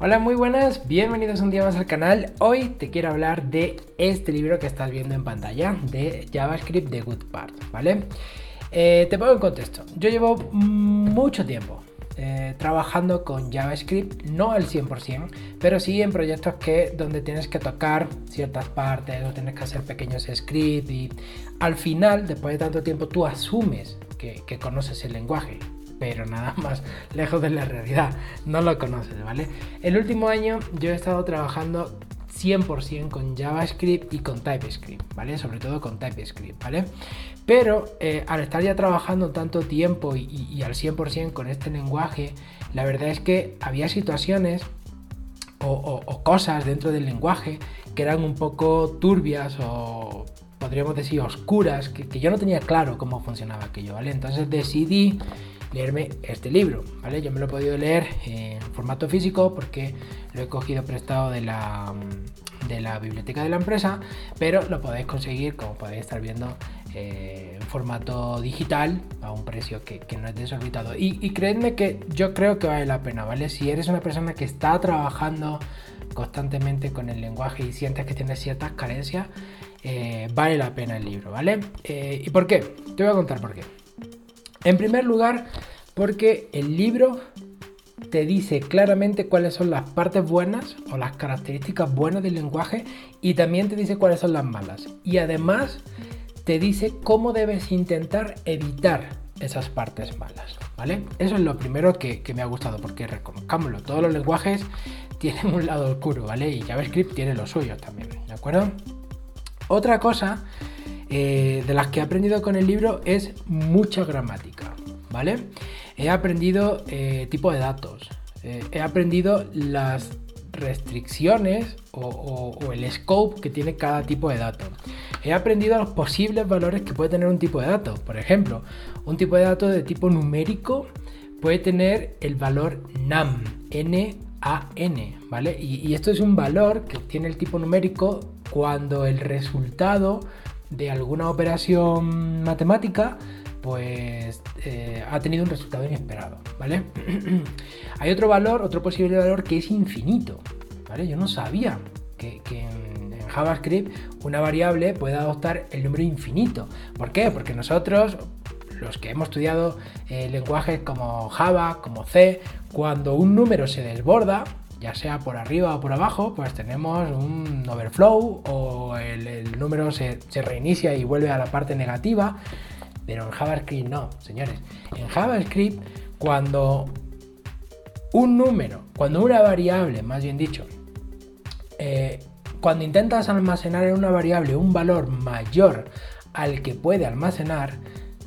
Hola, muy buenas, bienvenidos un día más al canal. Hoy te quiero hablar de este libro que estás viendo en pantalla, de JavaScript The Good Part, ¿vale? Eh, te pongo en contexto. Yo llevo mucho tiempo eh, trabajando con JavaScript, no al 100%, pero sí en proyectos que, donde tienes que tocar ciertas partes o tienes que hacer pequeños scripts y al final, después de tanto tiempo, tú asumes que conoces el lenguaje pero nada más lejos de la realidad. No lo conoces, ¿vale? El último año yo he estado trabajando 100% con JavaScript y con TypeScript, ¿vale? Sobre todo con TypeScript, ¿vale? Pero eh, al estar ya trabajando tanto tiempo y, al 100% con este lenguaje, la verdad es que había situaciones o, cosas dentro del lenguaje que eran un poco turbias o podríamos decir oscuras, que yo no tenía claro cómo funcionaba aquello, ¿vale? Entonces decidí leerme este libro, ¿vale? Yo me lo he podido leer en formato físico porque lo he cogido prestado de la, de la biblioteca de la empresa, pero lo podéis conseguir, como podéis estar viendo, eh, en formato digital a un precio que, no es desorbitado. Y, y creedme que yo creo que vale la pena, ¿vale? Si eres una persona que está trabajando constantemente con el lenguaje y sientes que tienes ciertas carencias, eh, vale la pena el libro, ¿vale? Eh, ¿Y por qué? Te voy a contar por qué. En primer lugar, porque el libro te dice claramente cuáles son las partes buenas o las características buenas del lenguaje y también te dice cuáles son las malas. Y además te dice cómo debes intentar evitar esas partes malas, ¿vale? Eso es lo primero que, me ha gustado, porque reconozcámoslo, todos los lenguajes tienen un lado oscuro, ¿vale? Y JavaScript tiene los suyos también, ¿de acuerdo? Otra cosa eh, de las que he aprendido con el libro es mucha gramática, ¿vale? He aprendido eh, tipo de datos, eh, he aprendido las restricciones o, el scope que tiene cada tipo de dato. He aprendido los posibles valores que puede tener un tipo de dato. Por ejemplo, un tipo de dato de tipo numérico puede tener el valor NaN, N-A-N, ¿vale? Y, y, esto es un valor que tiene el tipo numérico cuando el resultado de alguna operación matemática, pues eh, ha tenido un resultado inesperado, ¿vale? Hay otro valor, otro posible valor que es infinito, ¿vale? Yo no sabía que, en, JavaScript una variable puede adoptar el número infinito. ¿Por qué? Porque nosotros, los que hemos estudiado eh, lenguajes como Java, como C, cuando un número se desborda, ya sea por arriba o por abajo, pues tenemos un overflow o el, número se, reinicia y vuelve a la parte negativa. Pero en JavaScript no, señores. En JavaScript, cuando un número, cuando una variable, más bien dicho, eh, cuando intentas almacenar en una variable un valor mayor al que puede almacenar,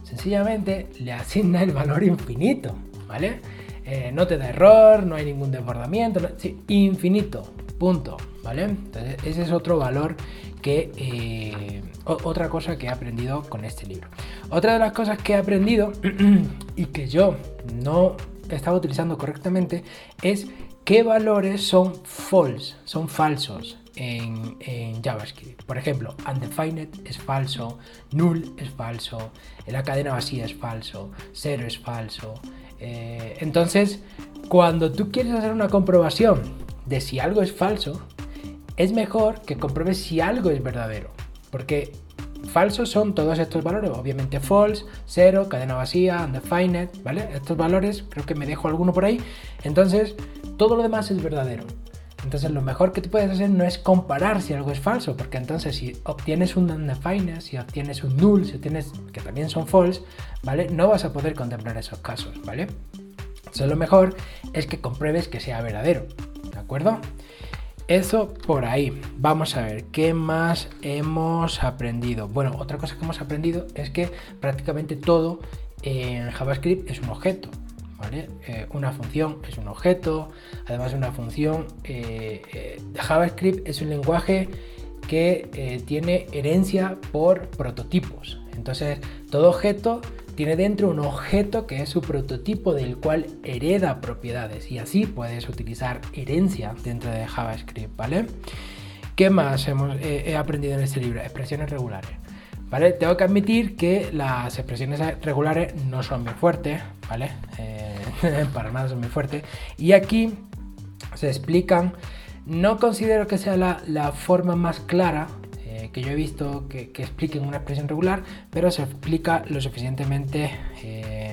sencillamente le asigna el valor infinito, ¿vale? Eh, no te da error, no hay ningún desbordamiento, infinito, punto, ¿vale? Entonces ese es otro valor que, eh, otra cosa que he aprendido con este libro. Otra de las cosas que he aprendido y que yo no estaba utilizando correctamente es qué valores son false, son falsos en, en, JavaScript. Por ejemplo, undefined es falso, null es falso, la cadena vacía es falso, cero es falso, eh, entonces, cuando tú quieres hacer una comprobación de si algo es falso, es mejor que compruebes si algo es verdadero. Porque falsos son todos estos valores, obviamente false, cero, cadena vacía, undefined, ¿vale? Estos valores, creo que me dejo alguno por ahí. Entonces, todo lo demás es verdadero. Entonces lo mejor que tú puedes hacer no es comparar si algo es falso, porque entonces si obtienes un undefined, si obtienes un null, si obtienes que también son false, ¿vale? No vas a poder contemplar esos casos, ¿vale? Entonces lo mejor es que compruebes que sea verdadero, ¿de acuerdo? Eso por ahí. Vamos a ver, ¿qué más hemos aprendido? Bueno, otra cosa que hemos aprendido es que prácticamente todo en JavaScript es un objeto. Eh, una función es un objeto, además una función, eh, eh, JavaScript es un lenguaje que tiene herencia por prototipos. Entonces, todo objeto tiene dentro un objeto que es su prototipo del cual hereda propiedades y así puedes utilizar herencia dentro de JavaScript, ¿vale? ¿Qué más hemos, he aprendido en este libro? Expresiones regulares. Tengo que admitir que las expresiones regulares no son muy fuertes, ¿vale? para nada son muy fuertes. Y aquí se explican. No considero que sea la, forma más clara eh, que yo he visto que, que, expliquen una expresión regular, pero se explica lo suficientemente eh,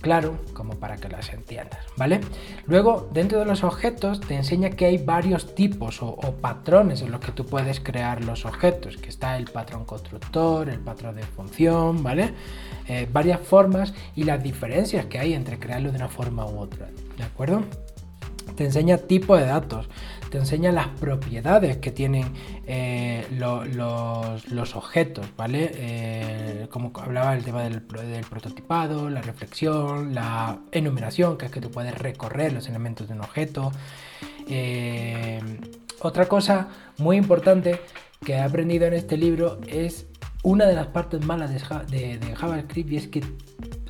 claro como para que las entiendas, ¿vale? Luego, dentro de los objetos te enseña que hay varios tipos o, patrones en los que tú puedes crear los objetos, que está el patrón constructor, el patrón de función, ¿vale? Eh, varias formas y las diferencias que hay entre crearlo de una forma u otra, ¿de acuerdo? Te enseña tipo de datos, te enseña las propiedades que tienen eh, los, objetos, ¿vale? Eh, como hablaba el tema del, prototipado, la reflexión, la enumeración, que es que tú puedes recorrer los elementos de un objeto. Eh, otra cosa muy importante que he aprendido en este libro es una de las partes malas de, de JavaScript y es que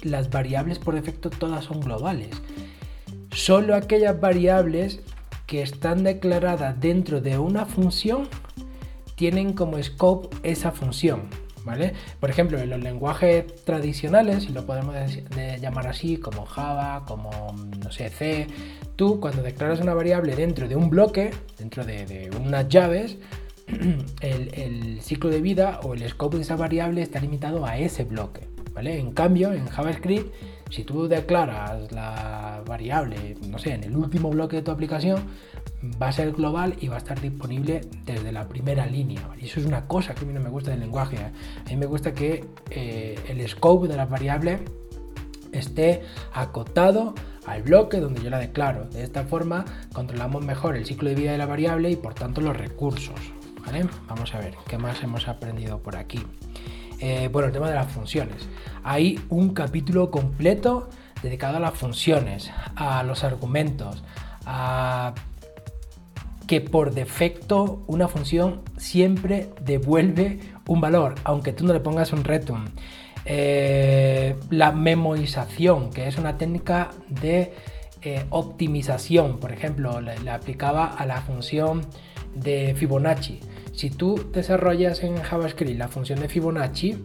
las variables por defecto todas son globales. Solo aquellas variables que están declaradas dentro de una función tienen como scope esa función. ¿Vale? Por ejemplo, en los lenguajes tradicionales, si lo podemos llamar así, como Java, como no sé, C, tú cuando declaras una variable dentro de un bloque, dentro de, unas llaves, el, el, ciclo de vida o el scope de esa variable está limitado a ese bloque. ¿vale? En cambio, en JavaScript si tú declaras la variable, no sé, en el último bloque de tu aplicación, va a ser global y va a estar disponible desde la primera línea. Y eso es una cosa que a mí no me gusta del lenguaje. ¿eh? A mí me gusta que eh, el scope de las variables esté acotado al bloque donde yo la declaro. De esta forma controlamos mejor el ciclo de vida de la variable y por tanto los recursos. Vamos a ver qué más hemos aprendido por aquí. Eh, bueno, el tema de las funciones. Hay un capítulo completo dedicado a las funciones, a los argumentos, a que por defecto una función siempre devuelve un valor, aunque tú no le pongas un return. Eh, la memorización, que es una técnica de eh, optimización, por ejemplo, le aplicaba a la función de Fibonacci. Si tú desarrollas en JavaScript la función de Fibonacci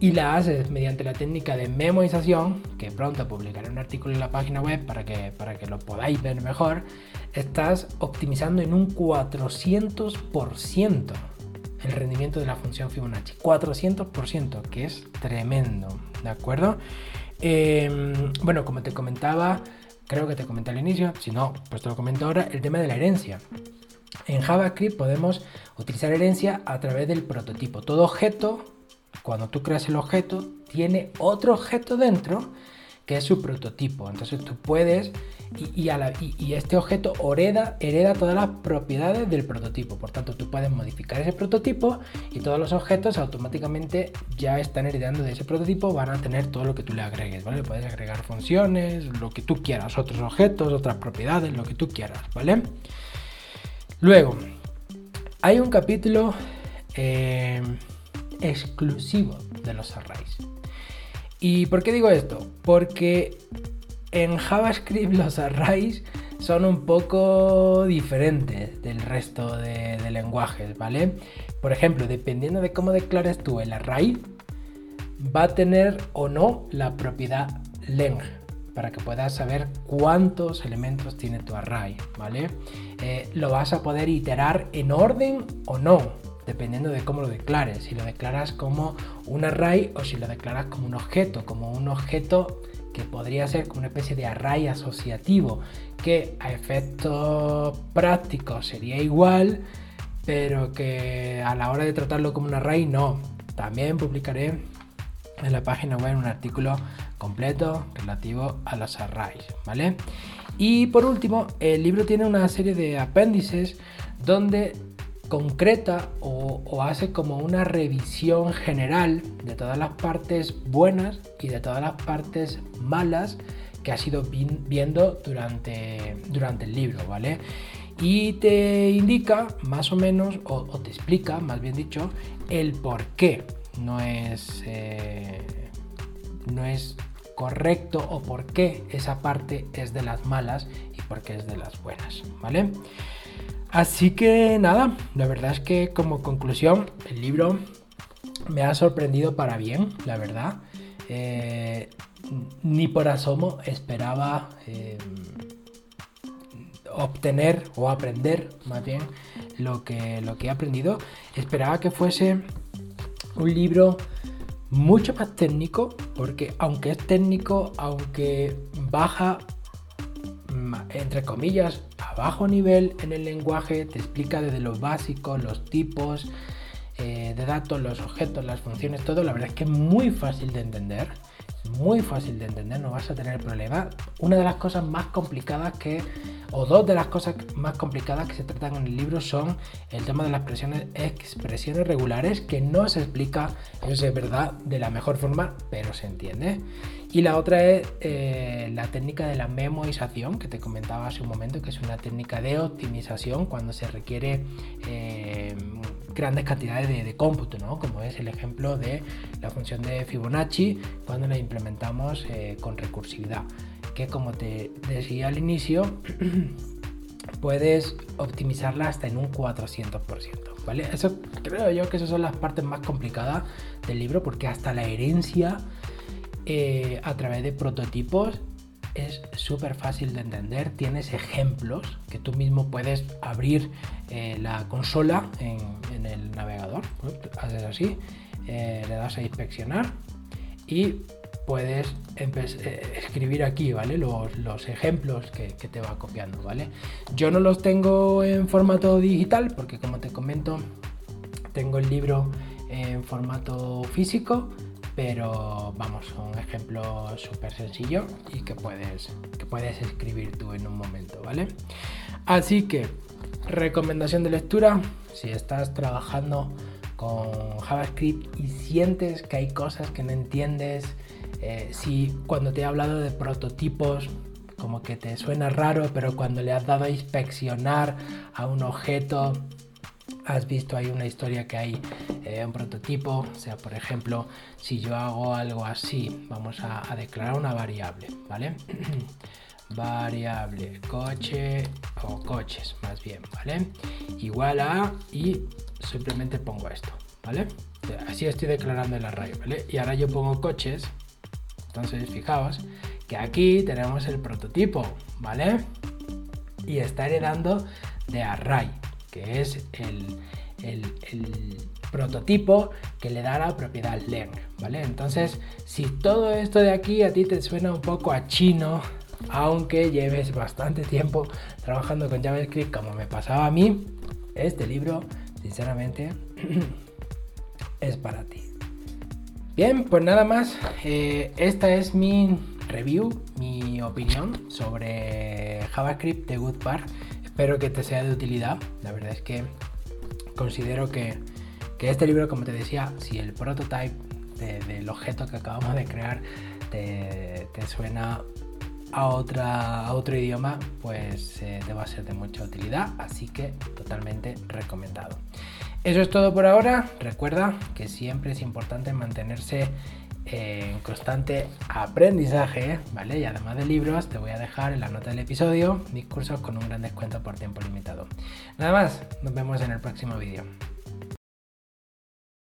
y la haces mediante la técnica de memorización, que pronto publicaré un artículo en la página web para que, para que lo podáis ver mejor, estás optimizando en un 400% el rendimiento de la función Fibonacci. 400%, que es tremendo, ¿de acuerdo? Em, bueno, como te comentaba, creo que te comenté al inicio, si no, pues te lo comento ahora, el tema de la herencia. En JavaScript podemos utilizar herencia a través del prototipo. Todo objeto, cuando tú creas el objeto, tiene otro objeto dentro que es su prototipo. Entonces tú puedes y, este objeto hereda, todas las propiedades del prototipo. Por tanto, tú puedes modificar ese prototipo y todos los objetos automáticamente ya están heredando de ese prototipo, van a tener todo lo que tú le agregues, ¿vale? Puedes agregar funciones, lo que tú quieras, otros objetos, otras propiedades, lo que tú quieras, ¿vale? Luego, hay un capítulo eh, exclusivo de los arrays. ¿Y por qué digo esto? Porque en JavaScript los arrays son un poco diferentes del resto de, lenguajes, ¿vale? Por ejemplo, dependiendo de cómo declares tú el array, va a tener o no la propiedad length para que puedas saber cuántos elementos tiene tu array, ¿vale? Eh, lo vas a poder iterar en orden o no, dependiendo de cómo lo declares. Si lo declaras como un array o si lo declaras como un objeto, como un objeto que podría ser como una especie de array asociativo, que a efectos prácticos sería igual, pero que a la hora de tratarlo como un array no. También publicaré en la página web un artículo completo relativo a los arrays, ¿vale? Y por último, el libro tiene una serie de apéndices donde concreta o, hace como una revisión general de todas las partes buenas y de todas las partes malas que has ido viendo durante, durante el libro, ¿vale? Y te indica más o menos, o, te explica, más bien dicho, el por qué no es, eh, no es correcto o por qué esa parte es de las malas y por qué es de las buenas, ¿vale? Así que nada, la verdad es que como conclusión el libro me ha sorprendido para bien, la verdad. Eh, ni por asomo esperaba eh, obtener o aprender más bien lo que, lo que he aprendido. Esperaba que fuese un libro mucho más técnico, porque aunque es técnico, aunque baja, mm, entre comillas, a bajo nivel en el lenguaje, te explica desde los básicos, los tipos eh, de datos, los objetos, las funciones, todo, la verdad es que es muy fácil de entender muy fácil de entender, no vas a tener problema. Una de las cosas más complicadas que, o dos de las cosas más complicadas que se tratan en el libro son el tema de las expresiones, regulares, que no se explica, eso es verdad, de la mejor forma, pero se entiende. Y la otra es eh, la técnica de la memorización, que te comentaba hace un momento, que es una técnica de optimización cuando se requiere eh, grandes cantidades de, cómputo, ¿no? como es el ejemplo de la función de Fibonacci cuando la implementamos eh, con recursividad, que como te decía al inicio, puedes optimizarla hasta en un 400%, ¿vale? Eso creo yo que esas son las partes más complicadas del libro porque hasta la herencia eh, a través de prototipos es súper fácil de entender, tienes ejemplos que tú mismo puedes abrir eh, la consola en, el navegador, haces así, eh, le das a inspeccionar y puedes eh, escribir aquí, ¿vale? Los, ejemplos que, que, te va copiando, ¿vale? Yo no los tengo en formato digital porque como te comento, tengo el libro en formato físico pero vamos, un ejemplo súper sencillo y que puedes, que puedes escribir tú en un momento, ¿vale? Así que, recomendación de lectura, si estás trabajando con JavaScript y sientes que hay cosas que no entiendes, eh, si cuando te he hablado de prototipos como que te suena raro, pero cuando le has dado a inspeccionar a un objeto has visto ahí una historia que hay eh, un prototipo, o sea, por ejemplo, si yo hago algo así, vamos a, declarar una variable, ¿vale? variable coche o coches, más bien, ¿vale? Igual a y simplemente pongo esto, ¿vale? Así estoy declarando el array, ¿vale? Y ahora yo pongo coches, entonces fijaos que aquí tenemos el prototipo, ¿vale? Y está heredando de array, que es el, prototipo que le da la propiedad length, ¿vale? Entonces, si todo esto de aquí a ti te suena un poco a chino, aunque lleves bastante tiempo trabajando con JavaScript como me pasaba a mí, este libro, sinceramente, es para ti. Bien, pues nada más, eh, esta es mi review, mi opinión sobre JavaScript de Goodpart. Espero que te sea de utilidad. La verdad es que considero que, este libro, como te decía, si el prototype del objeto que acabamos de crear te, suena a, otra, a otro idioma, pues eh, te va a ser de mucha utilidad. Así que totalmente recomendado. Eso es todo por ahora. Recuerda que siempre es importante mantenerse en constante aprendizaje, ¿vale? Y además de libros, te voy a dejar en la nota del episodio mis cursos con un gran descuento por tiempo limitado. Nada más, nos vemos en el próximo vídeo.